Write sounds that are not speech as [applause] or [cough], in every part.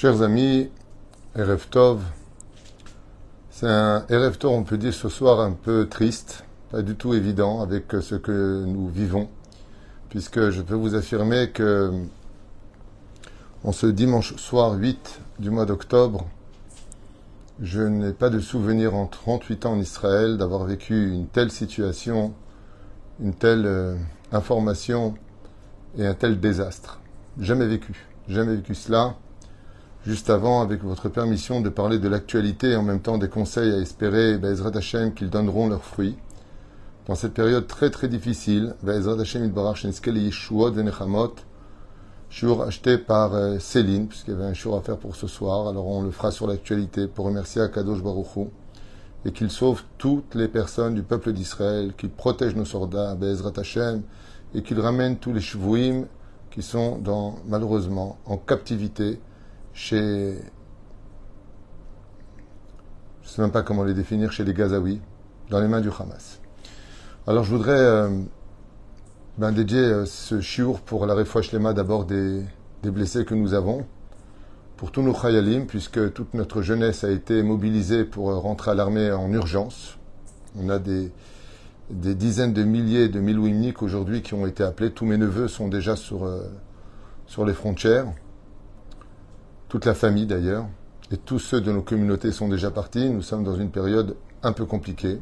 Chers amis, Erev Tov, c'est un Erev Tov, on peut dire ce soir un peu triste, pas du tout évident avec ce que nous vivons, puisque je peux vous affirmer que en ce dimanche soir 8 du mois d'octobre, je n'ai pas de souvenir en 38 ans en Israël d'avoir vécu une telle situation, une telle euh, information et un tel désastre. Jamais vécu, jamais vécu cela juste avant, avec votre permission, de parler de l'actualité et en même temps des conseils à espérer, Bezrat Hashem, qu'ils donneront leurs fruits. Dans cette période très très difficile, Bezrat Hashem Idbarach Yeshuot Venechamot, Shur acheté par euh, Céline, puisqu'il y avait un jour à faire pour ce soir. Alors on le fera sur l'actualité pour remercier Akadosh Baruchou et qu'il sauve toutes les personnes du peuple d'Israël, qu'il protège nos soldats, Bezrat Hashem, et qu'il ramène tous les shvouim qui sont dans, malheureusement en captivité chez. Je ne sais même pas comment les définir, chez les Gazaouis, dans les mains du Hamas. Alors je voudrais euh, ben, dédier euh, ce chiour pour la Lema d'abord des, blessés que nous avons, pour tous nos Khayalim, puisque toute notre jeunesse a été mobilisée pour euh, rentrer à l'armée en urgence. On a des, dizaines de milliers de Milouimniks aujourd'hui qui ont été appelés. Tous mes neveux sont déjà sur les frontières toute la famille d'ailleurs, et tous ceux de nos communautés sont déjà partis. Nous sommes dans une période un peu compliquée.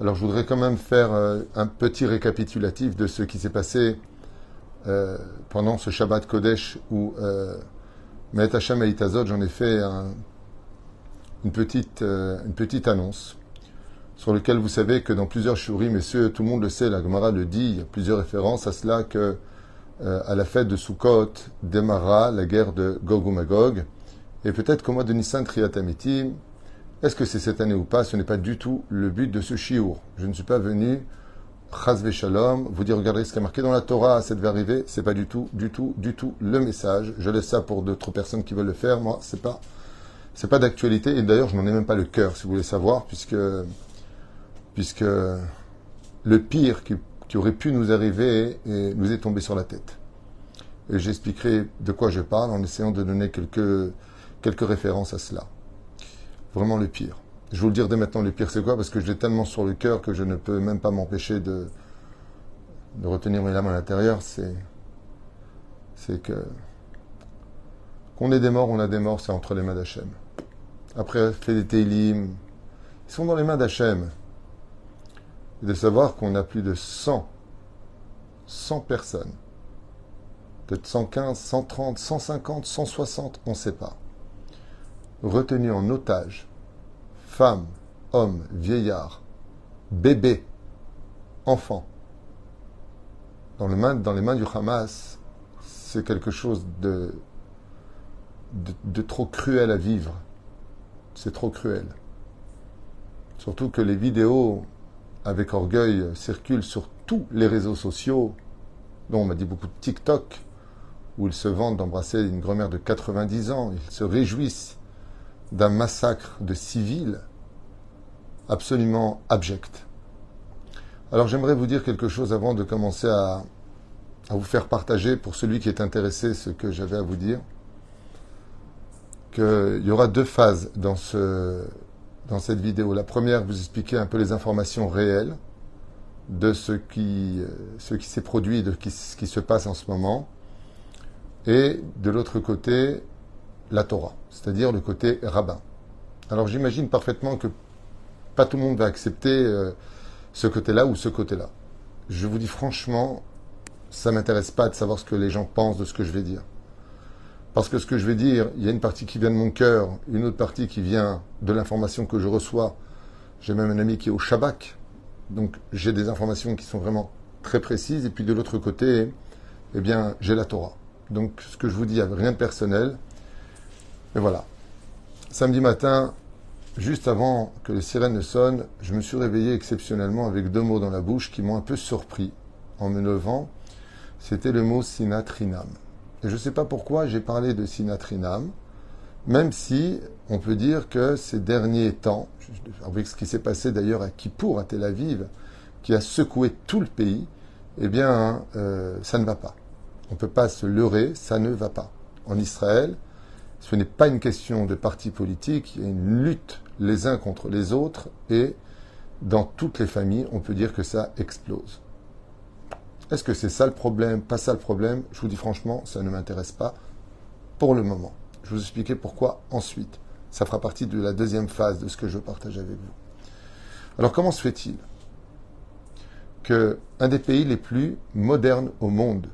Alors je voudrais quand même faire euh, un petit récapitulatif de ce qui s'est passé euh, pendant ce Shabbat Kodesh où euh, Maët Hashem et j'en ai fait une, petite, euh, une petite annonce sur lequel vous savez que dans plusieurs shurim, ce, tout le monde le sait, la Gemara le dit, il y a plusieurs références à cela que euh, à la fête de Sukkot démarra la guerre de Gog ou Magog. Et peut-être qu'au mois de Nissan Triatamitim, est-ce que c'est cette année ou pas Ce n'est pas du tout le but de ce chiour. Je ne suis pas venu, Chazve Shalom, vous dire regardez ce qui est marqué dans la Torah, ça devait arriver. C'est pas du tout, du tout, du tout le message. Je laisse ça pour d'autres personnes qui veulent le faire. Moi, c'est pas, c'est pas d'actualité. Et d'ailleurs, je n'en ai même pas le cœur, si vous voulez savoir, puisque, puisque le pire qui qui aurait pu nous arriver et nous est tombé sur la tête. Et j'expliquerai de quoi je parle en essayant de donner quelques, références à cela. Vraiment le pire. Je vous le dire dès maintenant, le pire c'est quoi? Parce que je l'ai tellement sur le cœur que je ne peux même pas m'empêcher de, retenir mes larmes à l'intérieur. C'est, que qu'on ait des morts, on a des morts, c'est entre les mains d'Hachem. Après, fait des télim, ils sont dans les mains d'Hachem de savoir qu'on a plus de 100, 100 personnes, peut-être 115, 130, 150, 160, on ne sait pas, retenues en otage, femmes, hommes, vieillards, bébés, enfants, dans, dans les mains du Hamas, c'est quelque chose de, de trop cruel à vivre. C'est trop cruel. Surtout que les vidéos avec orgueil, circulent sur tous les réseaux sociaux, dont on m'a dit beaucoup de TikTok, où ils se vantent d'embrasser une grand-mère de 90 ans. Ils se réjouissent d'un massacre de civils absolument abject. Alors j'aimerais vous dire quelque chose avant de commencer à, vous faire partager, pour celui qui est intéressé, ce que j'avais à vous dire, qu'il y aura deux phases dans ce, dans cette vidéo. La première, vous expliquer un peu les informations réelles de ce qui, euh, s'est produit de ce qui se passe en ce moment. Et de l'autre côté, la Torah, c'est-à-dire le côté rabbin. Alors j'imagine parfaitement que pas tout le monde va accepter euh, ce côté-là ou ce côté-là. Je vous dis franchement, ça m'intéresse pas de savoir ce que les gens pensent de ce que je vais dire. Parce que ce que je vais dire, il y a une partie qui vient de mon cœur, une autre partie qui vient de l'information que je reçois. J'ai même un ami qui est au Shabak. Donc j'ai des informations qui sont vraiment très précises. Et puis de l'autre côté, eh bien, j'ai la Torah. Donc ce que je vous dis, rien de personnel. Et voilà. Samedi matin, juste avant que les sirènes ne sonnent, je me suis réveillé exceptionnellement avec deux mots dans la bouche qui m'ont un peu surpris en me levant. C'était le mot sinatrinam. Et je ne sais pas pourquoi j'ai parlé de Sinatrinam, même si on peut dire que ces derniers temps, avec ce qui s'est passé d'ailleurs à Kippour, à Tel Aviv, qui a secoué tout le pays, eh bien, euh, ça ne va pas. On ne peut pas se leurrer, ça ne va pas. En Israël, Ce n'est pas une question de parti politique, il y a une lutte les uns contre les autres et dans toutes les familles, on peut dire que ça explose. Est-ce que c'est ça le problème Pas ça le problème? Je vous dis franchement, ça ne m'intéresse pas pour le moment. Je vais vous expliquer pourquoi ensuite. Ça fera partie de la deuxième phase de ce que je partage avec vous. Alors comment se fait-il que un des pays les plus modernes au monde,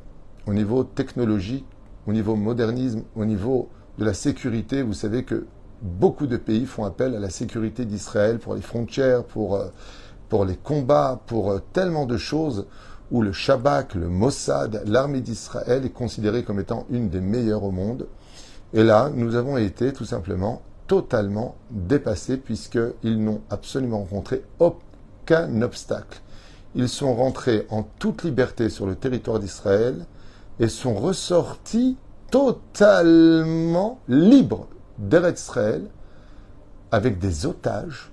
au niveau technologique, au niveau modernisme, au niveau de la sécurité, vous savez que beaucoup de pays font appel à la sécurité d'Israël pour les frontières, pour, euh, pour les combats, pour euh, tellement de choses où le Shabak, le Mossad, l'armée d'Israël est considérée comme étant une des meilleures au monde. Et là, nous avons été tout simplement totalement dépassés puisqu'ils n'ont absolument rencontré aucun obstacle. Ils sont rentrés en toute liberté sur le territoire d'Israël et sont ressortis totalement libres d'Eretz Israël avec des otages,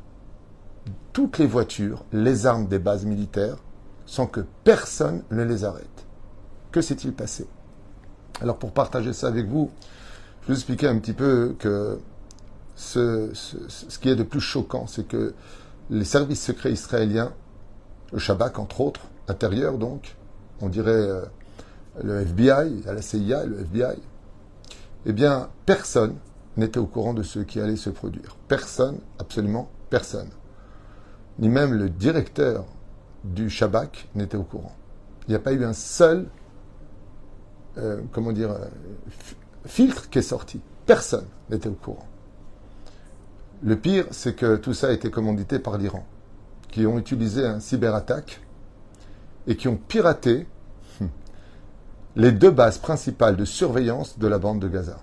toutes les voitures, les armes des bases militaires, sans que personne ne les arrête. Que s'est-il passé? Alors pour partager ça avec vous, je vous expliquer un petit peu que ce, ce, qui est de plus choquant, c'est que les services secrets israéliens, le Shabak entre autres, intérieur donc, on dirait euh, le FBI, la CIA, le FBI, eh bien, personne n'était au courant de ce qui allait se produire. Personne, absolument personne. Ni même le directeur du Shabak n'était au courant. Il n'y a pas eu un seul, euh, comment dire, euh, filtre qui est sorti. Personne n'était au courant. Le pire, c'est que tout ça a été commandité par l'Iran, qui ont utilisé un cyberattaque et qui ont piraté les deux bases principales de surveillance de la bande de Gaza.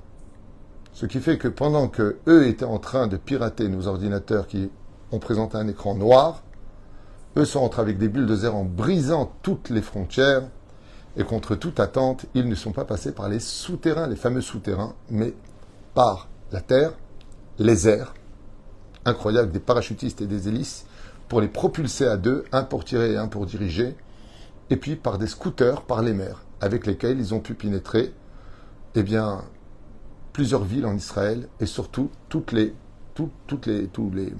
Ce qui fait que pendant que eux étaient en train de pirater nos ordinateurs qui ont présenté un écran noir, eux sont entrés avec des bulldozers en brisant toutes les frontières et contre toute attente, ils ne sont pas passés par les souterrains, les fameux souterrains, mais par la terre, les airs, incroyable, des parachutistes et des hélices, pour les propulser à deux, un pour tirer et un pour diriger, et puis par des scooters par les mers, avec lesquels ils ont pu pénétrer, eh plusieurs villes en Israël et surtout toutes les, toutes tous les,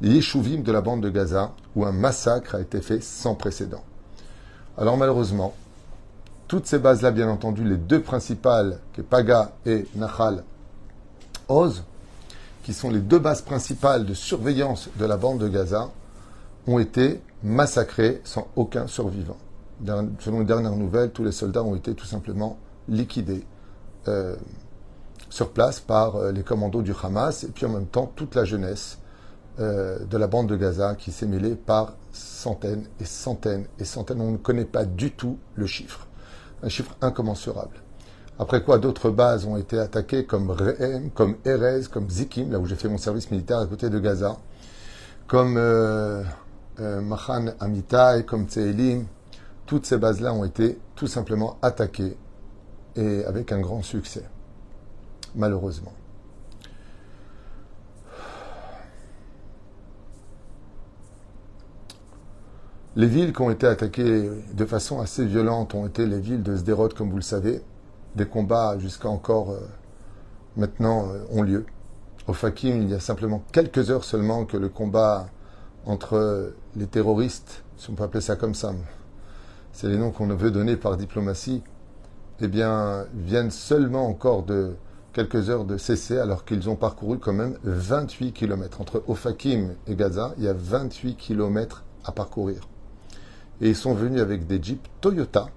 les de la bande de Gaza où un massacre a été fait sans précédent. Alors malheureusement, toutes ces bases-là, bien entendu, les deux principales, qui Paga et Nahal Oz, qui sont les deux bases principales de surveillance de la bande de Gaza, ont été massacrées sans aucun survivant. Selon les dernières nouvelles, tous les soldats ont été tout simplement liquidés. Euh, sur place par euh, les commandos du Hamas et puis en même temps toute la jeunesse euh, de la bande de Gaza qui s'est mêlée par centaines et centaines et centaines. On ne connaît pas du tout le chiffre. Un chiffre incommensurable. Après quoi, d'autres bases ont été attaquées comme Rehem, comme Erez, comme Zikim, là où j'ai fait mon service militaire à côté de Gaza, comme Mahan Amitai, comme Tseelim. Toutes ces bases-là ont été tout simplement attaquées et avec un grand succès malheureusement. Les villes qui ont été attaquées de façon assez violente ont été les villes de Sderot, comme vous le savez. Des combats jusqu'à encore euh, maintenant euh, ont lieu. Au Fakim, il y a simplement quelques heures seulement que le combat entre les terroristes, si on peut appeler ça comme ça, c'est les noms qu'on veut donner par diplomatie, eh bien, viennent seulement encore de quelques heures de cesser alors qu'ils ont parcouru quand même 28 km. Entre Ofakim et Gaza, il y a 28 km à parcourir. Et ils sont venus avec des jeeps Toyota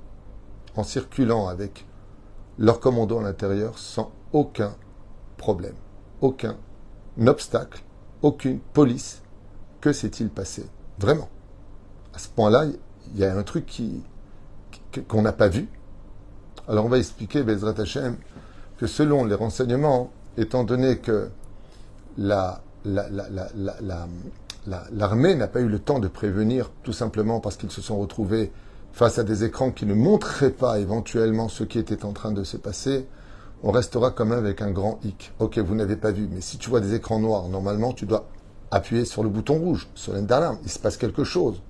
en circulant avec leur commando à l'intérieur sans aucun problème, aucun obstacle, aucune police. Que s'est-il passé? Vraiment. À ce point-là, il y a un truc qui, qu'on n'a pas vu. Alors on va expliquer Bezrat Hashem que selon les renseignements, étant donné que la, l'armée n'a pas eu le temps de prévenir, tout simplement parce qu'ils se sont retrouvés face à des écrans qui ne montreraient pas éventuellement ce qui était en train de se passer, on restera quand même avec un grand hic. Ok, vous n'avez pas vu, mais si tu vois des écrans noirs, normalement, tu dois appuyer sur le bouton rouge, sur d'alarme. Il se passe quelque chose.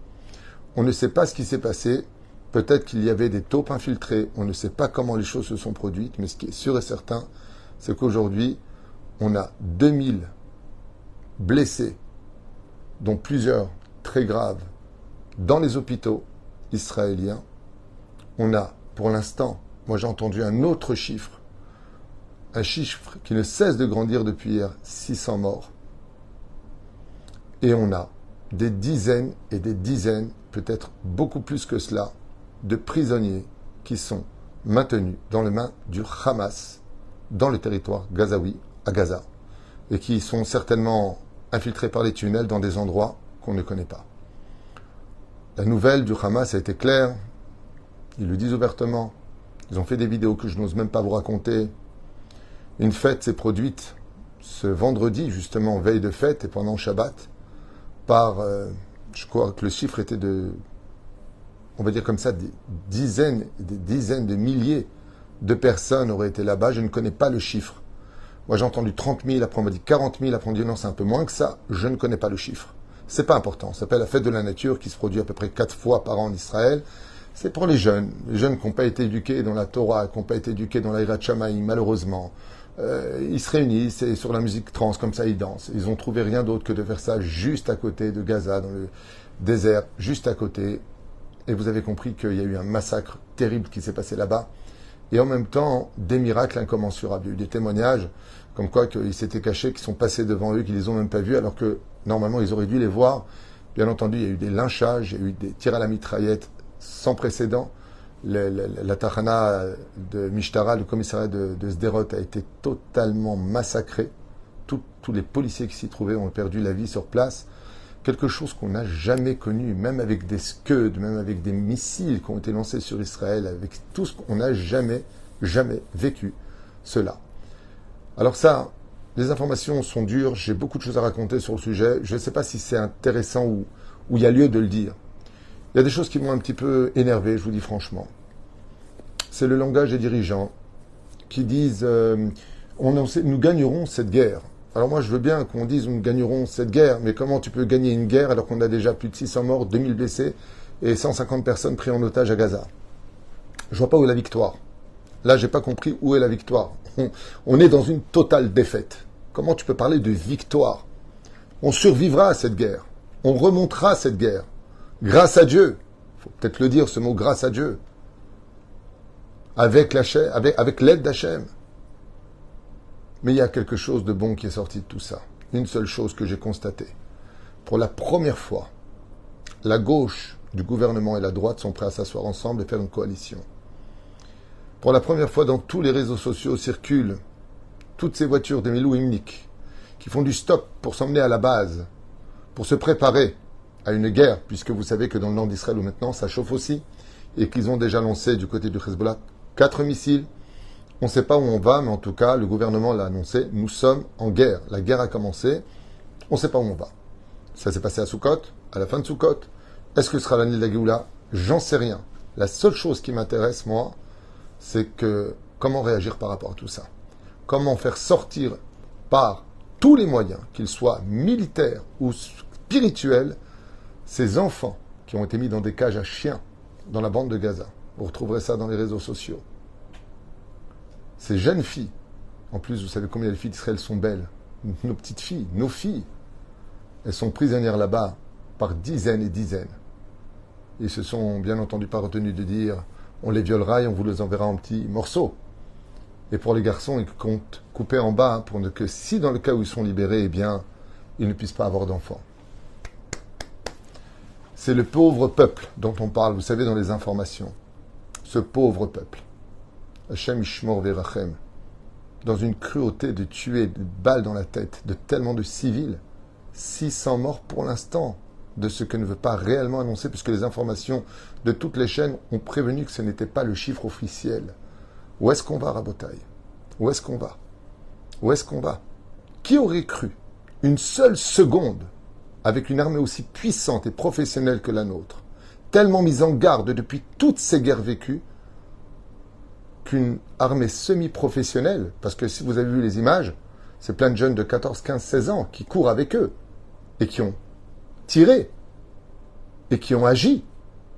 On ne sait pas ce qui s'est passé. Peut-être qu'il y avait des taupes infiltrées, on ne sait pas comment les choses se sont produites, mais ce qui est sûr et certain, c'est qu'aujourd'hui, on a 2000 blessés, dont plusieurs très graves, dans les hôpitaux israéliens. On a, pour l'instant, moi j'ai entendu un autre chiffre, un chiffre qui ne cesse de grandir depuis hier, 600 morts. Et on a des dizaines et des dizaines, peut-être beaucoup plus que cela, de prisonniers qui sont maintenus dans les mains du Hamas dans le territoire gazaoui, à Gaza, et qui sont certainement infiltrés par les tunnels dans des endroits qu'on ne connaît pas. La nouvelle du Hamas a été claire, ils le disent ouvertement, ils ont fait des vidéos que je n'ose même pas vous raconter. Une fête s'est produite ce vendredi, justement, veille de fête et pendant Shabbat, par, euh, je crois que le chiffre était de, on va dire comme ça, des dizaines, des dizaines de milliers de personnes auraient été là-bas. Je ne connais pas le chiffre. Moi, j'ai entendu 30 000, après on m'a dit 40 000, après on m'a dit non, c'est un peu moins que ça. Je ne connais pas le chiffre. C'est pas important. Ça s'appelle la fête de la nature qui se produit à peu près quatre fois par an en Israël. C'est pour les jeunes, les jeunes qui n'ont pas été éduqués dans la Torah, qui n'ont pas été éduqués dans l'Aïra Shamaï, malheureusement. Euh, ils se réunissent et sur la musique trans, comme ça, ils dansent. Ils ont trouvé rien d'autre que de faire ça juste à côté de Gaza, dans le désert, juste à côté. Et vous avez compris qu'il y a eu un massacre terrible qui s'est passé là-bas. Et en même temps, des miracles incommensurables. Il y a eu des témoignages comme quoi qu'ils s'étaient cachés, qu'ils sont passés devant eux, qu'ils les ont même pas vus, alors que normalement ils auraient dû les voir. Bien entendu, il y a eu des lynchages, il y a eu des tirs à la mitraillette sans précédent la Tahana de Mishtara, le commissariat de, de a été totalement massacré. tous les policiers qui s'y trouvaient ont perdu la vie sur place. Quelque chose qu'on n'a jamais connu, même avec des Scud, même avec des missiles qui ont été lancés sur Israël, avec tout ce qu'on n'a jamais, jamais vécu cela. Alors ça, les informations sont dures, j'ai beaucoup de choses à raconter sur le sujet. Je ne sais pas si c'est intéressant ou il y a lieu de le dire. Il y a des choses qui m'ont un petit peu énervé, je vous dis franchement. C'est le langage des dirigeants qui disent euh, on, nous gagnerons cette guerre. Alors moi, je veux bien qu'on dise nous gagnerons cette guerre, mais comment tu peux gagner une guerre alors qu'on a déjà plus de 600 morts, 2000 blessés et 150 personnes prises en otage à Gaza? Je vois pas où est la victoire. Là, j'ai pas compris où est la victoire. [laughs] on est dans une totale défaite. Comment tu peux parler de victoire? On survivra à cette guerre. On remontera à cette guerre. Grâce à Dieu. Faut peut-être le dire, ce mot grâce à Dieu. Avec, avec, avec l'aide d'Hachem. Mais il y a quelque chose de bon qui est sorti de tout ça. Une seule chose que j'ai constatée. Pour la première fois, la gauche du gouvernement et la droite sont prêts à s'asseoir ensemble et faire une coalition. Pour la première fois dans tous les réseaux sociaux circulent toutes ces voitures des Milou qui font du stop pour s'emmener à la base, pour se préparer à une guerre, puisque vous savez que dans le nord d'Israël où maintenant ça chauffe aussi, et qu'ils ont déjà lancé du côté du Hezbollah quatre missiles. On ne sait pas où on va, mais en tout cas, le gouvernement l'a annoncé, nous sommes en guerre. La guerre a commencé, on ne sait pas où on va. Ça s'est passé à Soukot, à la fin de Soukot. Est-ce que ce sera l'année de la Géoula? J'en sais rien. La seule chose qui m'intéresse, moi, c'est que comment réagir par rapport à tout ça? Comment faire sortir par tous les moyens, qu'ils soient militaires ou spirituels, ces enfants qui ont été mis dans des cages à chiens dans la bande de Gaza. Vous retrouverez ça dans les réseaux sociaux. Ces jeunes filles, en plus, vous savez combien les filles d'Israël sont belles. Nos petites filles, nos filles, elles sont prisonnières là-bas par dizaines et dizaines. Ils se sont bien entendu pas retenus de dire on les violera et on vous les enverra en petits morceaux. Et pour les garçons, ils comptent couper en bas pour ne que si dans le cas où ils sont libérés, eh bien, ils ne puissent pas avoir d'enfants. C'est le pauvre peuple dont on parle, vous savez, dans les informations. Ce pauvre peuple. Hachem Ishmor Verachem. Dans une cruauté de tuer de balles dans la tête de tellement de civils. 600 morts pour l'instant de ce que ne veut pas réellement annoncer, puisque les informations de toutes les chaînes ont prévenu que ce n'était pas le chiffre officiel. Où est-ce qu'on va, Rabotaille Où est-ce qu'on va? Où est-ce qu'on va? Qui aurait cru une seule seconde avec une armée aussi puissante et professionnelle que la nôtre, tellement mise en garde depuis toutes ces guerres vécues, qu'une armée semi-professionnelle, parce que si vous avez vu les images, c'est plein de jeunes de 14, 15, 16 ans qui courent avec eux et qui ont tiré et qui ont agi.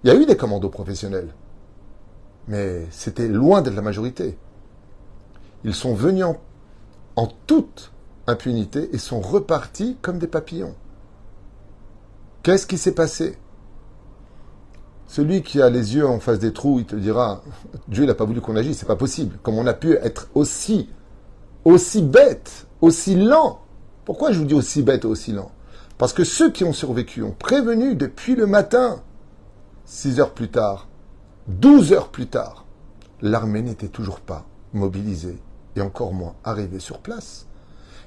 Il y a eu des commandos professionnels, mais c'était loin d'être la majorité. Ils sont venus en, en toute impunité et sont repartis comme des papillons. Qu'est-ce qui s'est passé? Celui qui a les yeux en face des trous, il te dira Dieu n'a pas voulu qu'on agisse, c'est pas possible. Comme on a pu être aussi, aussi bête, aussi lent. Pourquoi je vous dis aussi bête aussi lent? Parce que ceux qui ont survécu ont prévenu depuis le matin, six heures plus tard, douze heures plus tard, l'armée n'était toujours pas mobilisée et encore moins arrivée sur place.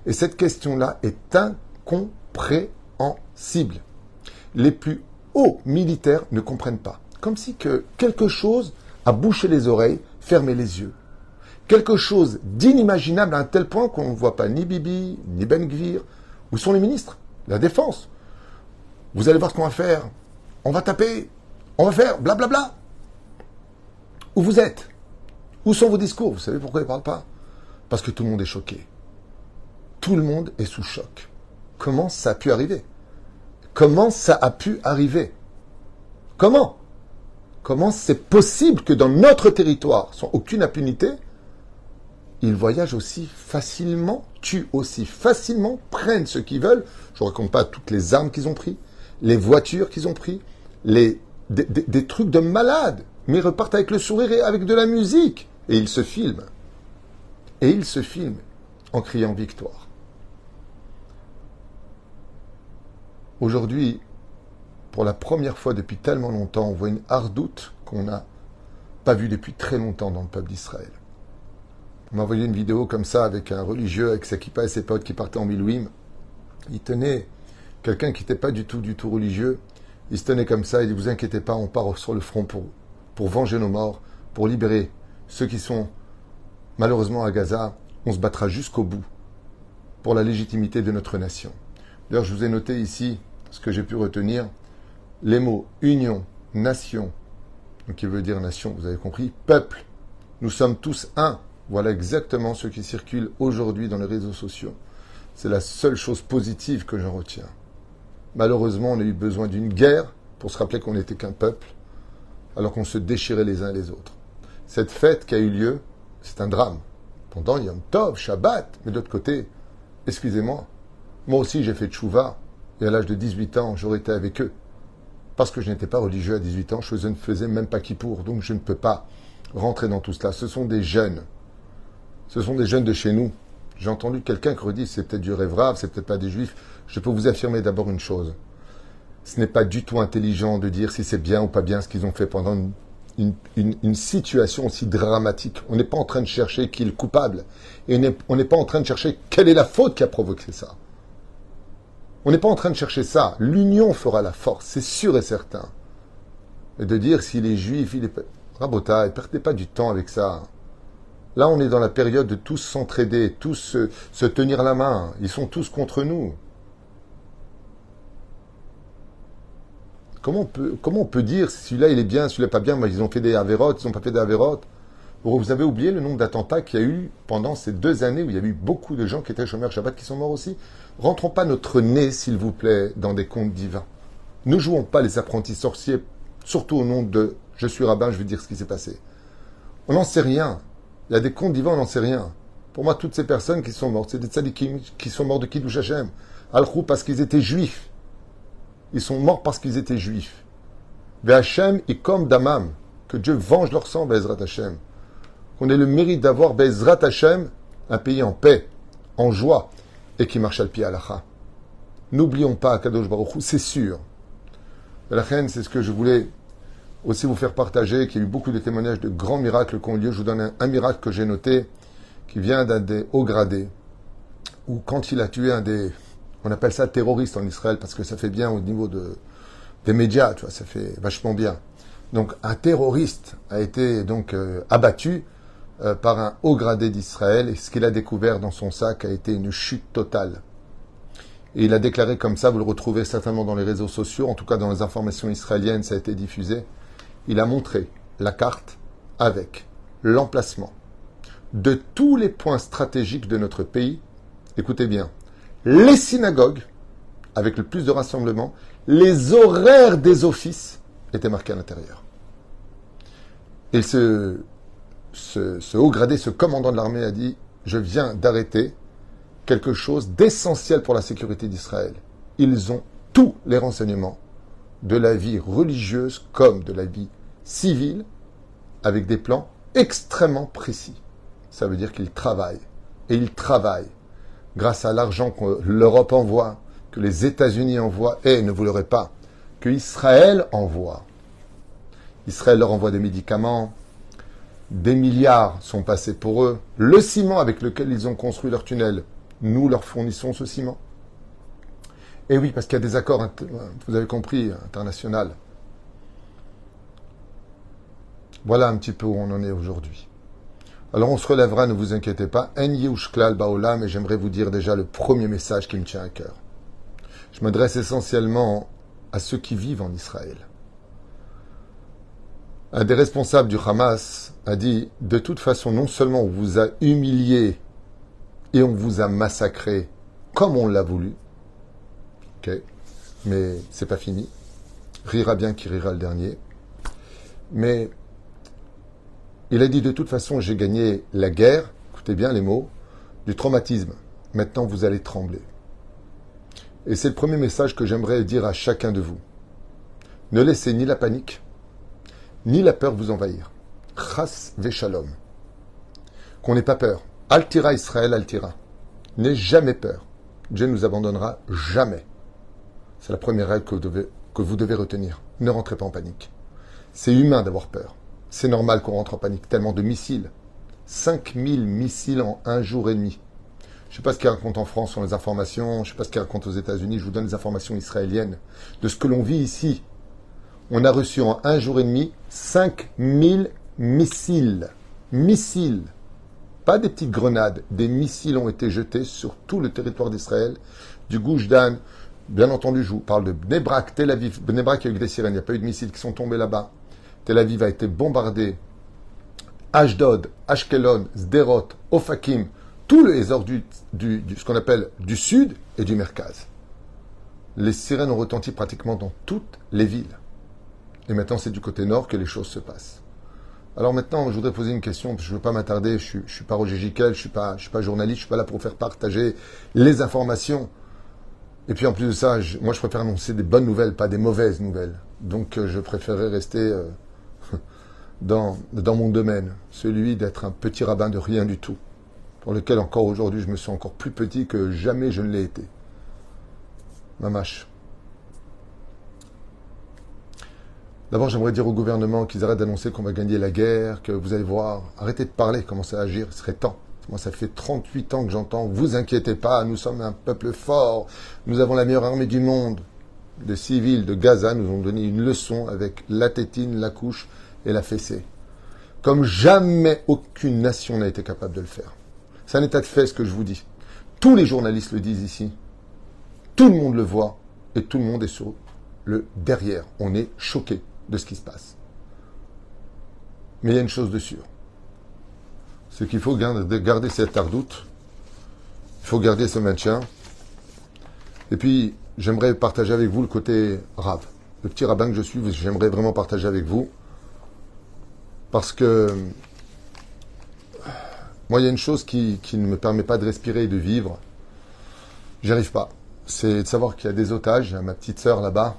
Et cette question-là est incompréhensible. Les plus hauts militaires ne comprennent pas. Comme si que quelque chose a bouché les oreilles, fermé les yeux. Quelque chose d'inimaginable à un tel point qu'on ne voit pas ni Bibi, ni Ben Gvir. Où sont les ministres? La défense. Vous allez voir ce qu'on va faire. On va taper. On va faire blablabla. Bla bla. Où vous êtes? Où sont vos discours? Vous savez pourquoi ils ne parlent pas? Parce que tout le monde est choqué. Tout le monde est sous choc. Comment ça a pu arriver? Comment ça a pu arriver? Comment? Comment c'est possible que dans notre territoire, sans aucune impunité, ils voyagent aussi facilement, tuent aussi facilement, prennent ce qu'ils veulent? Je ne raconte pas toutes les armes qu'ils ont pris, les voitures qu'ils ont pris, les, des, trucs de malades, mais repartent avec le sourire et avec de la musique. Et ils se filment. Et ils se filment en criant victoire. Aujourd'hui, pour la première fois depuis tellement longtemps, on voit une hardoute qu'on n'a pas vue depuis très longtemps dans le peuple d'Israël. On m'a envoyé une vidéo comme ça avec un religieux avec sa kippa et ses potes qui partaient en Milouim. Il tenait quelqu'un qui n'était pas du tout, du tout religieux. Il se tenait comme ça, il dit Vous inquiétez pas, on part sur le front pour, pour venger nos morts, pour libérer ceux qui sont malheureusement à Gaza. On se battra jusqu'au bout pour la légitimité de notre nation. D'ailleurs, je vous ai noté ici ce que j'ai pu retenir, les mots union, nation, qui veut dire nation, vous avez compris, peuple, nous sommes tous un. Voilà exactement ce qui circule aujourd'hui dans les réseaux sociaux. C'est la seule chose positive que j'en retiens. Malheureusement, on a eu besoin d'une guerre pour se rappeler qu'on n'était qu'un peuple, alors qu'on se déchirait les uns les autres. Cette fête qui a eu lieu, c'est un drame. Pendant Yom Tov, Shabbat, mais d'autre côté, excusez-moi, moi aussi j'ai fait tchouva, et à l'âge de 18 ans, j'aurais été avec eux. Parce que je n'étais pas religieux à 18 ans, je ne faisais même pas qui pour, donc je ne peux pas rentrer dans tout cela. Ce sont des jeunes. Ce sont des jeunes de chez nous. J'ai entendu quelqu'un qui redit c'est peut-être du rêve c'est peut-être pas des juifs. Je peux vous affirmer d'abord une chose. Ce n'est pas du tout intelligent de dire si c'est bien ou pas bien ce qu'ils ont fait pendant une, une, situation aussi dramatique. On n'est pas en train de chercher qui est le coupable. Et on n'est pas en train de chercher quelle est la faute qui a provoqué ça. On n'est pas en train de chercher ça. L'union fera la force, c'est sûr et certain. Et de dire s'il est juif, il est... Rabota, ne perdez pas du temps avec ça. Là, on est dans la période de tous s'entraider, tous se, tenir la main. Ils sont tous contre nous. Comment on peut, comment on peut dire si celui-là il est bien, celui-là pas bien? Moi, Ils ont fait des avérotes, ils n'ont pas fait des avérotes. Vous avez oublié le nombre d'attentats qu'il y a eu pendant ces deux années où il y a eu beaucoup de gens qui étaient chômeurs Shabbat qui sont morts aussi. Rentrons pas notre nez, s'il vous plaît, dans des contes divins. Ne jouons pas les apprentis sorciers, surtout au nom de je suis rabbin, je vais dire ce qui s'est passé. On n'en sait rien. Il y a des contes divins, on n'en sait rien. Pour moi, toutes ces personnes qui sont mortes, c'est des tzadikim qui sont morts de Kiddush Hashem. al parce qu'ils étaient juifs. Ils sont morts parce qu'ils étaient juifs. Hashem et comme Damam. Que Dieu venge leur sang, Bezrat Hashem. Qu'on ait le mérite d'avoir Bezrat Hashem, un pays en paix, en joie et qui marche à le pied à. N'oublions pas Kadosh Baruch c'est sûr. La reine, c'est ce que je voulais aussi vous faire partager, qu'il y a eu beaucoup de témoignages de grands miracles qui ont lieu. Je vous donne un, miracle que j'ai noté, qui vient d'un des hauts gradés, où quand il a tué un des, on appelle ça terroriste en Israël, parce que ça fait bien au niveau de, des médias, tu vois, ça fait vachement bien. Donc un terroriste a été donc euh, abattu euh, par un haut gradé d'Israël et ce qu'il a découvert dans son sac a été une chute totale. Et il a déclaré comme ça, vous le retrouvez certainement dans les réseaux sociaux, en tout cas dans les informations israéliennes, ça a été diffusé. Il a montré la carte avec l'emplacement de tous les points stratégiques de notre pays. Écoutez bien, les synagogues, avec le plus de rassemblements, les horaires des offices étaient marqués à l'intérieur. Et ce ce, haut gradé, ce commandant de l'armée a dit Je viens d'arrêter quelque chose d'essentiel pour la sécurité d'Israël. Ils ont tous les renseignements de la vie religieuse comme de la vie civile avec des plans extrêmement précis. Ça veut dire qu'ils travaillent. Et ils travaillent grâce à l'argent que l'Europe envoie, que les États-Unis envoient, et ne vous l'aurez pas, que Israël envoie. Israël leur envoie des médicaments, des milliards sont passés pour eux. Le ciment avec lequel ils ont construit leur tunnel, nous leur fournissons ce ciment. Et oui, parce qu'il y a des accords, vous avez compris, international. Voilà un petit peu où on en est aujourd'hui. Alors on se relèvera, ne vous inquiétez pas. En Baolam, et j'aimerais vous dire déjà le premier message qui me tient à cœur. Je m'adresse essentiellement à ceux qui vivent en Israël. Un des responsables du Hamas a dit De toute façon, non seulement on vous a humilié et on vous a massacré comme on l'a voulu, mais c'est pas fini. Rira bien qui rira le dernier. Mais il a dit de toute façon, j'ai gagné la guerre, écoutez bien les mots, du traumatisme. Maintenant, vous allez trembler. Et c'est le premier message que j'aimerais dire à chacun de vous. Ne laissez ni la panique, ni la peur vous envahir. Chas veshalom. Qu'on n'ait pas peur. Altira Israël, altira. N'aie jamais peur. Dieu ne nous abandonnera jamais. C'est la première règle que vous, devez, que vous devez retenir. Ne rentrez pas en panique. C'est humain d'avoir peur. C'est normal qu'on rentre en panique. Tellement de missiles. 5000 missiles en un jour et demi. Je ne sais pas ce qu'ils racontent en France sur les informations. Je ne sais pas ce qu'ils racontent aux États-Unis. Je vous donne les informations israéliennes. De ce que l'on vit ici. On a reçu en un jour et demi 5000 missiles. Missiles. Pas des petites grenades. Des missiles ont été jetés sur tout le territoire d'Israël. Du Gouj Dan. Bien entendu, je vous parle de Bnebrak, Tel Aviv. Bnebrak, il y a eu des sirènes. Il n'y a pas eu de missiles qui sont tombés là-bas. Tel Aviv a été bombardé. Ashdod, Ashkelon, Sderot, Ofakim, tout le du, du, ce qu'on appelle du sud et du Merkaz. Les sirènes ont retenti pratiquement dans toutes les villes. Et maintenant, c'est du côté nord que les choses se passent. Alors maintenant, je voudrais poser une question, je ne veux pas m'attarder, je ne suis, pas Roger je ne suis, pas, je suis pas journaliste, je ne suis pas là pour faire partager les informations. Et puis en plus de ça, moi je préfère annoncer des bonnes nouvelles, pas des mauvaises nouvelles. Donc euh, je préférerais rester euh, [laughs] dans, dans mon domaine, celui d'être un petit rabbin de rien du tout, pour lequel encore aujourd'hui je me sens encore plus petit que jamais je ne l'ai été. Mamache. D'abord, j'aimerais dire au gouvernement qu'ils arrêtent d'annoncer qu'on va gagner la guerre, que vous allez voir, arrêtez de parler, commencez à agir, il serait temps. Moi, ça fait 38 ans que j'entends, vous inquiétez pas, nous sommes un peuple fort, nous avons la meilleure armée du monde. Les civils de Gaza nous ont donné une leçon avec la tétine, la couche et la fessée. Comme jamais aucune nation n'a été capable de le faire. C'est un état de fait ce que je vous dis. Tous les journalistes le disent ici. Tout le monde le voit et tout le monde est sur le derrière. On est choqué de ce qui se passe. Mais il y a une chose de sûre. C'est qu'il faut garder cette ardoute. Il faut garder ce maintien. Et puis, j'aimerais partager avec vous le côté rave. Le petit rabbin que je suis, j'aimerais vraiment partager avec vous. Parce que moi, il y a une chose qui, ne me permet pas de respirer et de vivre. J'y arrive pas. C'est de savoir qu'il y a des otages. Ma petite sœur là-bas.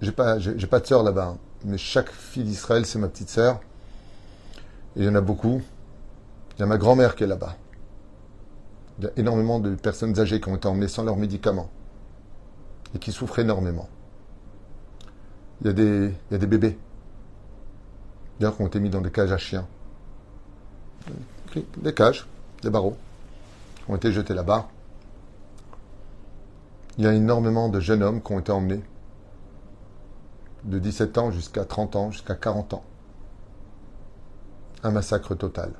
J'ai pas, j'ai pas de sœur là-bas. Mais chaque fille d'Israël, c'est ma petite sœur. Et il y en a beaucoup. Il y a ma grand-mère qui est là-bas. Il y a énormément de personnes âgées qui ont été emmenées sans leurs médicaments et qui souffrent énormément. Il y a des, il y a des bébés, d'ailleurs, qui ont été mis dans des cages à chiens. Des cages, des barreaux, ont été jetés là-bas. Il y a énormément de jeunes hommes qui ont été emmenés de 17 ans jusqu'à 30 ans, jusqu'à 40 ans. Un massacre total.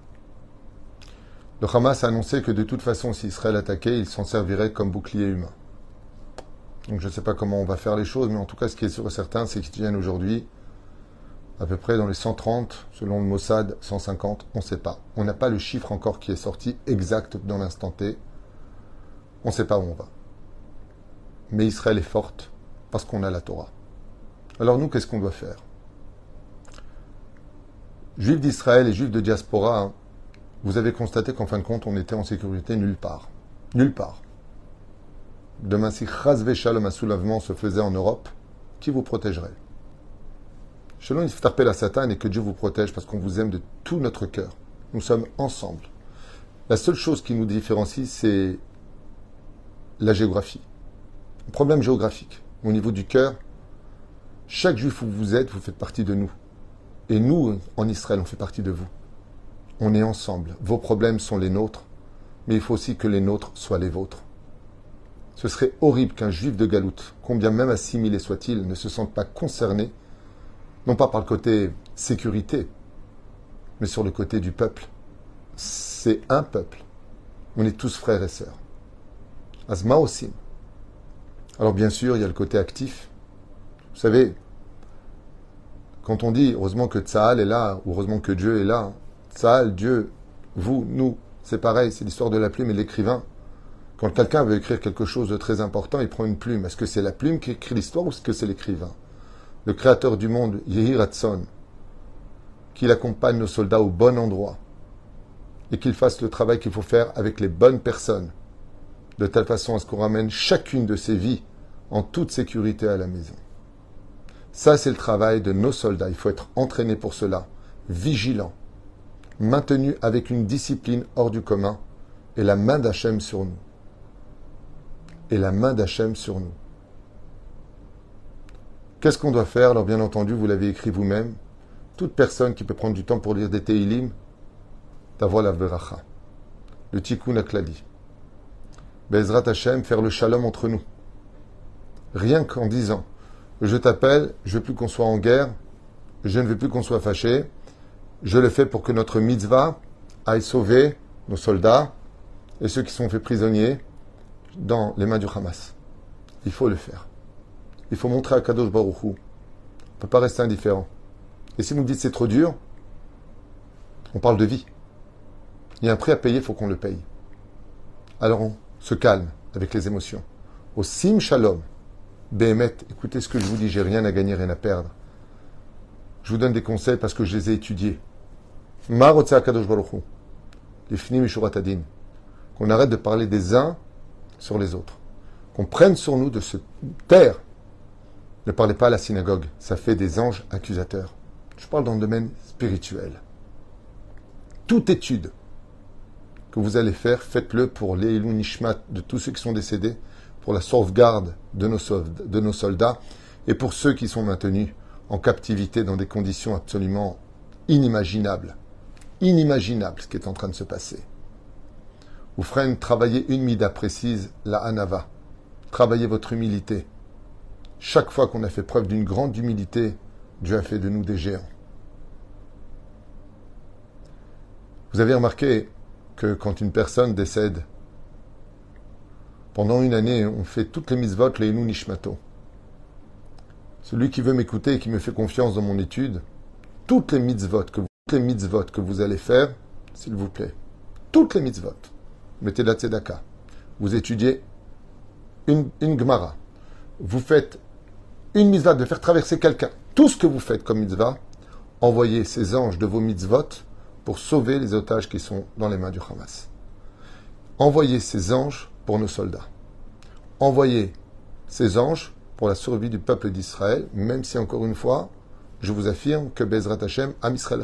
Le Hamas a annoncé que de toute façon, si Israël attaquait, il s'en servirait comme bouclier humain. Donc je ne sais pas comment on va faire les choses, mais en tout cas, ce qui est sûr et certain, c'est qu'ils viennent aujourd'hui à peu près dans les 130, selon le Mossad, 150, on ne sait pas. On n'a pas le chiffre encore qui est sorti exact dans l'instant T. On ne sait pas où on va. Mais Israël est forte parce qu'on a la Torah. Alors nous, qu'est-ce qu'on doit faire? Juifs d'Israël et juifs de diaspora, hein, vous avez constaté qu'en fin de compte, on était en sécurité nulle part. Nulle part. Demain, si Shalom, un soulèvement se faisait en Europe, qui vous protégerait? Shalom Iftarpel la Satan et que Dieu vous protège parce qu'on vous aime de tout notre cœur. Nous sommes ensemble. La seule chose qui nous différencie, c'est la géographie. Un problème géographique. Au niveau du cœur, chaque juif où vous êtes, vous faites partie de nous. Et nous, en Israël, on fait partie de vous. On est ensemble. Vos problèmes sont les nôtres, mais il faut aussi que les nôtres soient les vôtres. Ce serait horrible qu'un juif de Galoute, combien même assimilé soit-il, ne se sente pas concerné, non pas par le côté sécurité, mais sur le côté du peuple. C'est un peuple. On est tous frères et sœurs. Asma aussi. Alors bien sûr, il y a le côté actif. Vous savez, quand on dit heureusement que Tsahal est là, ou heureusement que Dieu est là, Tsahal, Dieu, vous, nous, c'est pareil, c'est l'histoire de la plume et l'écrivain. Quand quelqu'un veut écrire quelque chose de très important, il prend une plume. Est-ce que c'est la plume qui écrit l'histoire ou est-ce que c'est l'écrivain? Le créateur du monde, Yehi Ratson, qu'il accompagne nos soldats au bon endroit et qu'il fasse le travail qu'il faut faire avec les bonnes personnes, de telle façon à ce qu'on ramène chacune de ces vies en toute sécurité à la maison. Ça, c'est le travail de nos soldats. Il faut être entraîné pour cela, vigilant, maintenu avec une discipline hors du commun et la main d'Hachem sur nous et la main d'Hachem sur nous. Qu'est-ce qu'on doit faire? Alors bien entendu, vous l'avez écrit vous-même, toute personne qui peut prendre du temps pour lire des Teilim, d'avoir la veracha, le tikkun aklali. Bezrat Hachem, faire le shalom entre nous. Rien qu'en disant, je t'appelle, je veux plus qu'on soit en guerre, je ne veux plus qu'on soit fâché, je le fais pour que notre mitzvah aille sauver nos soldats et ceux qui sont faits prisonniers, dans les mains du Hamas. Il faut le faire. Il faut montrer à Kadosh Baruch On ne peut pas rester indifférent. Et si vous me dites c'est trop dur, on parle de vie. Il y a un prix à payer, il faut qu'on le paye. Alors on se calme avec les émotions. Au Sim Shalom, Behemet, écoutez ce que je vous dis, j'ai rien à gagner, rien à perdre. Je vous donne des conseils parce que je les ai étudiés. Qu'on arrête de parler des uns sur les autres. Qu'on prenne sur nous de se taire. Ne parlez pas à la synagogue, ça fait des anges accusateurs. Je parle dans le domaine spirituel. Toute étude que vous allez faire, faites-le pour l'Eilou Nishmat de tous ceux qui sont décédés, pour la sauvegarde de nos, soldats et pour ceux qui sont maintenus en captivité dans des conditions absolument inimaginables. Inimaginable ce qui est en train de se passer. Oufren, travaillez une mida précise, la anava. Travaillez votre humilité. Chaque fois qu'on a fait preuve d'une grande humilité, Dieu a fait de nous des géants. Vous avez remarqué que quand une personne décède, pendant une année, on fait toutes les mitzvot, les nishmato. Celui qui veut m'écouter et qui me fait confiance dans mon étude, toutes les mitzvot que vous, toutes les mitzvot que vous allez faire, s'il vous plaît, toutes les mitzvot, mettez la tzedaka. Vous étudiez une, une Gemara. Vous faites une mitzvah de faire traverser quelqu'un. Tout ce que vous faites comme mitzvah, envoyez ces anges de vos mitzvot pour sauver les otages qui sont dans les mains du Hamas. Envoyez ces anges pour nos soldats. Envoyez ces anges pour la survie du peuple d'Israël, même si encore une fois, je vous affirme que Bezrat Hashem, Am Israël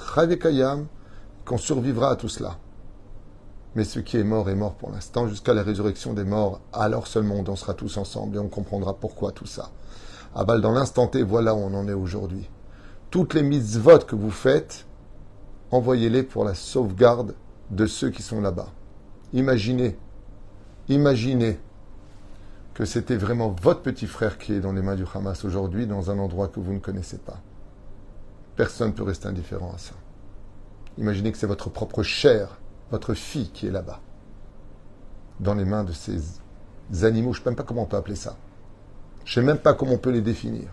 qu'on survivra à tout cela. Mais ce qui est mort est mort pour l'instant, jusqu'à la résurrection des morts. Alors seulement on dansera tous ensemble et on comprendra pourquoi tout ça. À balle dans l'instant T, voilà où on en est aujourd'hui. Toutes les mitzvot que vous faites, envoyez-les pour la sauvegarde de ceux qui sont là-bas. Imaginez, imaginez que c'était vraiment votre petit frère qui est dans les mains du Hamas aujourd'hui, dans un endroit que vous ne connaissez pas. Personne ne peut rester indifférent à ça. Imaginez que c'est votre propre chair votre fille qui est là-bas, dans les mains de ces animaux, je ne sais même pas comment on peut appeler ça. Je ne sais même pas comment on peut les définir.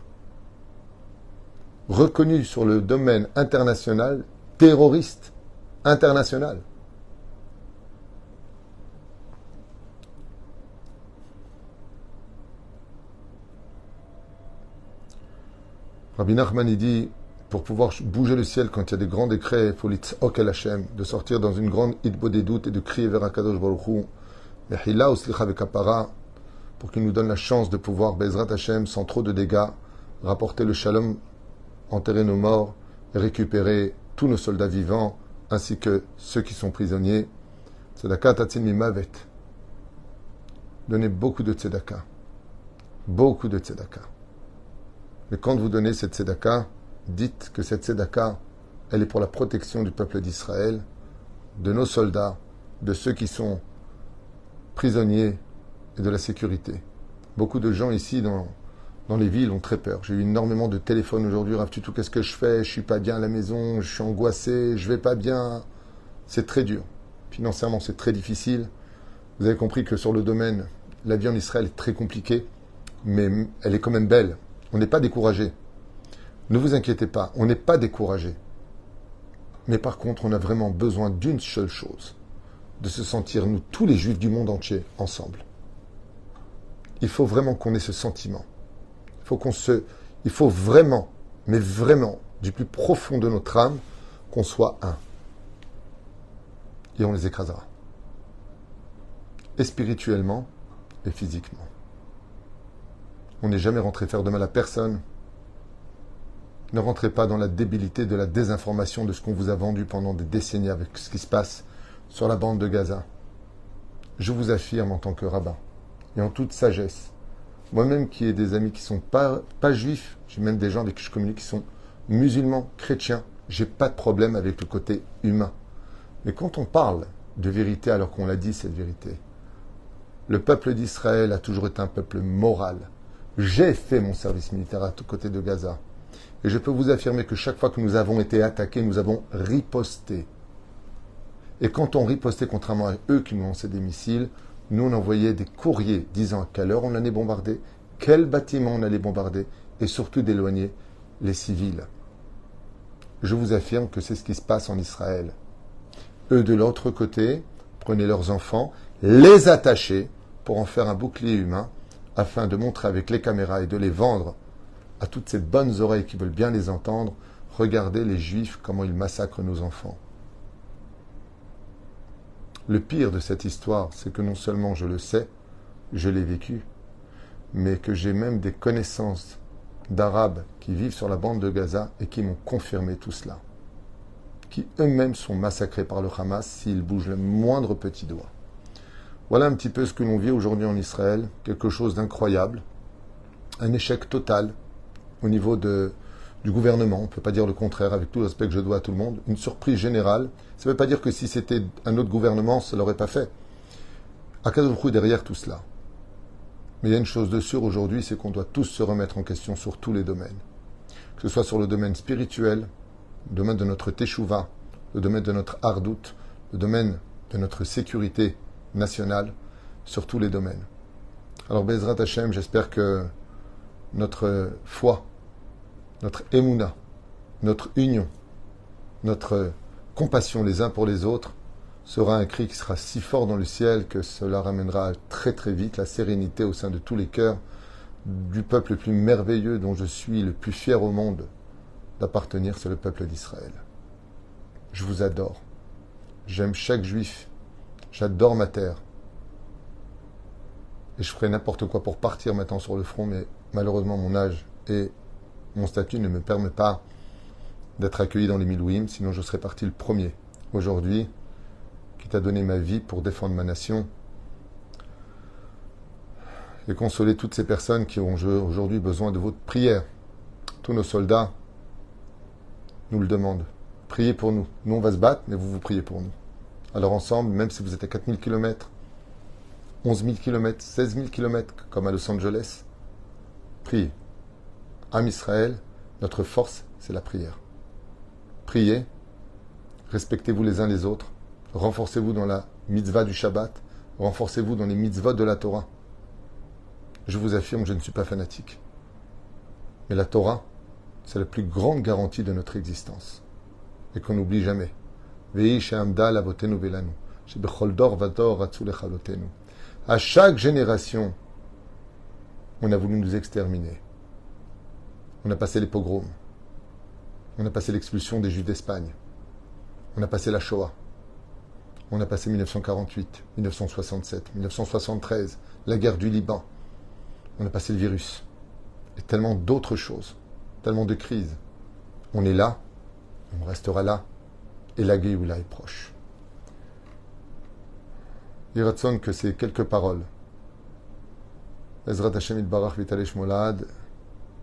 Reconnus sur le domaine international, terroriste international. Rabbi Nachman, dit pour pouvoir bouger le ciel quand il y a des grands décrets, il faut l'Itzok El Hashem, de sortir dans une grande hitbo des doutes et de crier vers Akadosh Baruch Hu, Uslicha Vekapara, pour qu'il nous donne la chance de pouvoir, Bezrat Hashem, sans trop de dégâts, rapporter le shalom, enterrer nos morts et récupérer tous nos soldats vivants, ainsi que ceux qui sont prisonniers. Tzedaka Tatzin Mimavet. Donnez beaucoup de tzedaka. Beaucoup de tzedaka. Mais quand vous donnez cette tzedaka, dites que cette tzedaka, elle est pour la protection du peuple d'Israël, de nos soldats, de ceux qui sont prisonniers et de la sécurité. Beaucoup de gens ici dans, dans les villes ont très peur. J'ai eu énormément de téléphones aujourd'hui. Rav tout qu'est-ce que je fais? Je suis pas bien à la maison, je suis angoissé, je vais pas bien. C'est très dur. Financièrement, c'est très difficile. Vous avez compris que sur le domaine, la vie en Israël est très compliquée, mais elle est quand même belle. On n'est pas découragé. Ne vous inquiétez pas, on n'est pas découragé. Mais par contre, on a vraiment besoin d'une seule chose, de se sentir, nous, tous les juifs du monde entier, ensemble. Il faut vraiment qu'on ait ce sentiment. Il faut il faut vraiment, mais vraiment, du plus profond de notre âme, qu'on soit un. Et on les écrasera. Et spirituellement et physiquement. On n'est jamais rentré faire de mal à personne. Ne rentrez pas dans la débilité de la désinformation de ce qu'on vous a vendu pendant des décennies avec ce qui se passe sur la bande de Gaza. Je vous affirme en tant que rabbin et en toute sagesse, moi-même qui ai des amis qui sont pas, pas juifs, j'ai même des gens avec qui je communique qui sont musulmans, chrétiens, j'ai pas de problème avec le côté humain. Mais quand on parle de vérité alors qu'on l'a dit cette vérité, le peuple d'Israël a toujours été un peuple moral. J'ai fait mon service militaire à côté de Gaza. Et je peux vous affirmer que chaque fois que nous avons été attaqués, nous avons riposté. Et quand on ripostait, contrairement à eux qui nous lançaient des missiles, nous on envoyait des courriers disant à quelle heure on allait bombarder, quel bâtiment on allait bombarder, et surtout d'éloigner les civils. Je vous affirme que c'est ce qui se passe en Israël. Eux de l'autre côté prenaient leurs enfants, les attachaient pour en faire un bouclier humain, afin de montrer avec les caméras et de les vendre à toutes ces bonnes oreilles qui veulent bien les entendre, regardez les juifs comment ils massacrent nos enfants. Le pire de cette histoire, c'est que non seulement je le sais, je l'ai vécu, mais que j'ai même des connaissances d'Arabes qui vivent sur la bande de Gaza et qui m'ont confirmé tout cela. Qui eux-mêmes sont massacrés par le Hamas s'ils bougent le moindre petit doigt. Voilà un petit peu ce que l'on vit aujourd'hui en Israël, quelque chose d'incroyable, un échec total au niveau du gouvernement. On ne peut pas dire le contraire, avec tout le respect que je dois à tout le monde. Une surprise générale. Ça ne veut pas dire que si c'était un autre gouvernement, ça ne l'aurait pas fait. Akadovrou derrière tout cela. Mais il y a une chose de sûre aujourd'hui, c'est qu'on doit tous se remettre en question sur tous les domaines. Que ce soit sur le domaine spirituel, le domaine de notre teshuva, le domaine de notre hardout, le domaine de notre sécurité nationale, sur tous les domaines. Alors Bezrat Hashem, j'espère que notre foi, notre émouna, notre union, notre compassion les uns pour les autres sera un cri qui sera si fort dans le ciel que cela ramènera très très vite la sérénité au sein de tous les cœurs du peuple le plus merveilleux dont je suis le plus fier au monde d'appartenir, c'est le peuple d'Israël. Je vous adore. J'aime chaque juif. J'adore ma terre. Et je ferai n'importe quoi pour partir maintenant sur le front, mais malheureusement mon âge et mon statut ne me permet pas d'être accueilli dans les Milouim, sinon je serais parti le premier. Aujourd'hui, qui t'a donné ma vie pour défendre ma nation et consoler toutes ces personnes qui ont aujourd'hui besoin de votre prière. Tous nos soldats nous le demandent. Priez pour nous. Nous, on va se battre, mais vous, vous priez pour nous. Alors ensemble, même si vous êtes à 4000 km, 11 000 km, 16 000 km, comme à Los Angeles, priez. Am Israël, notre force, c'est la prière. Priez, respectez-vous les uns les autres, renforcez-vous dans la mitzvah du Shabbat, renforcez-vous dans les mitzvahs de la Torah. Je vous affirme, je ne suis pas fanatique. Mais la Torah, c'est la plus grande garantie de notre existence. Et qu'on n'oublie jamais. À chaque génération, on a voulu nous exterminer. On a passé les pogroms. On a passé l'expulsion des Juifs d'Espagne. On a passé la Shoah. On a passé 1948, 1967, 1973, la guerre du Liban. On a passé le virus. Et tellement d'autres choses, tellement de crises. On est là, on restera là, et la Géoula est proche. Iratson que ces quelques paroles. Ezrat Hashem Barach Vitalesh Molad,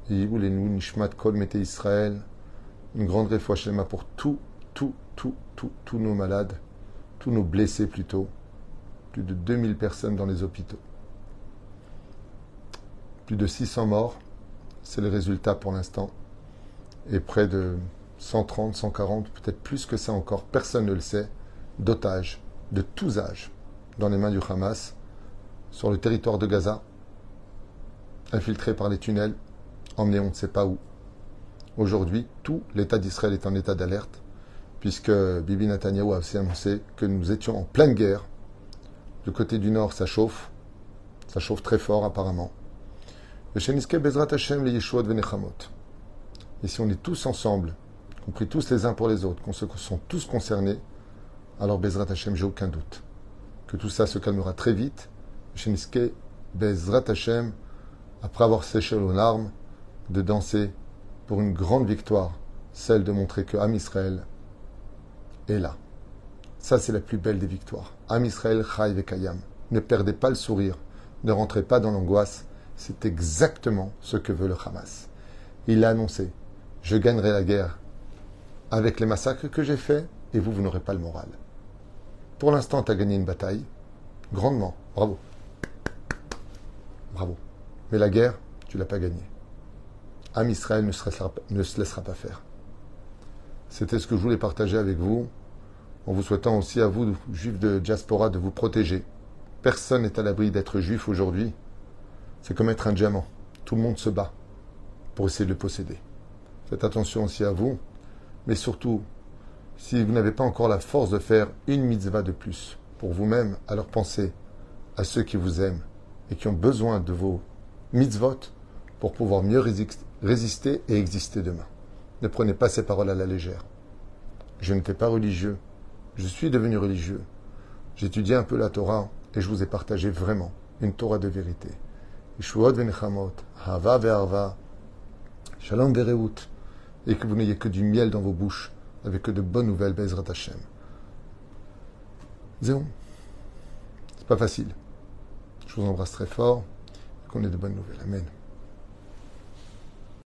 Yibulenu Nishmat Kol Mete Israël, une grande réfouche pour tout, tout, tout, tout, tous nos malades, tous nos blessés plutôt, plus de 2000 personnes dans les hôpitaux. Plus de 600 morts, c'est le résultat pour l'instant, et près de 130, 140, peut-être plus que ça encore, personne ne le sait, d'otages de tous âges dans les mains du Hamas sur le territoire de Gaza, infiltrés par les tunnels, emmenés on ne sait pas où. Aujourd'hui, tout l'État d'Israël est en état d'alerte, puisque Bibi Netanyahu a aussi annoncé que nous étions en pleine guerre. Du côté du nord, ça chauffe, ça chauffe très fort apparemment. Et si on est tous ensemble, compris tous les uns pour les autres, qu'on se sont tous concernés, alors Bezrat Hashem, j'ai aucun doute que tout ça se calmera très vite. Sheniske Bezrat Hashem, après avoir séché aux larmes, de danser pour une grande victoire, celle de montrer que Am Israël est là. Ça, c'est la plus belle des victoires. Am Israël Chai Vekayam. Ne perdez pas le sourire, ne rentrez pas dans l'angoisse. C'est exactement ce que veut le Hamas. Il a annoncé Je gagnerai la guerre avec les massacres que j'ai faits et vous, vous n'aurez pas le moral. Pour l'instant, tu as gagné une bataille, grandement, bravo. Bravo. Mais la guerre, tu l'as pas gagnée. Am Israël ne se, laissera, pas faire. C'était ce que je voulais partager avec vous, en vous souhaitant aussi à vous, juifs de diaspora, de vous protéger. Personne n'est à l'abri d'être juif aujourd'hui. C'est comme être un diamant. Tout le monde se bat pour essayer de le posséder. Faites attention aussi à vous, mais surtout, si vous n'avez pas encore la force de faire une mitzvah de plus pour vous-même, alors pensez à ceux qui vous aiment et qui ont besoin de vos mitzvot pour pouvoir mieux résister et exister demain. Ne prenez pas ces paroles à la légère. Je n'étais pas religieux, je suis devenu religieux. J'étudiais un peu la Torah et je vous ai partagé vraiment une Torah de vérité. Hava Shalom et que vous n'ayez que du miel dans vos bouches avec que de bonnes nouvelles, Bezrat Hashem. Zéon. C'est pas facile. Je vous embrasse très fort. Qu'on ait de bonnes nouvelles. Amen.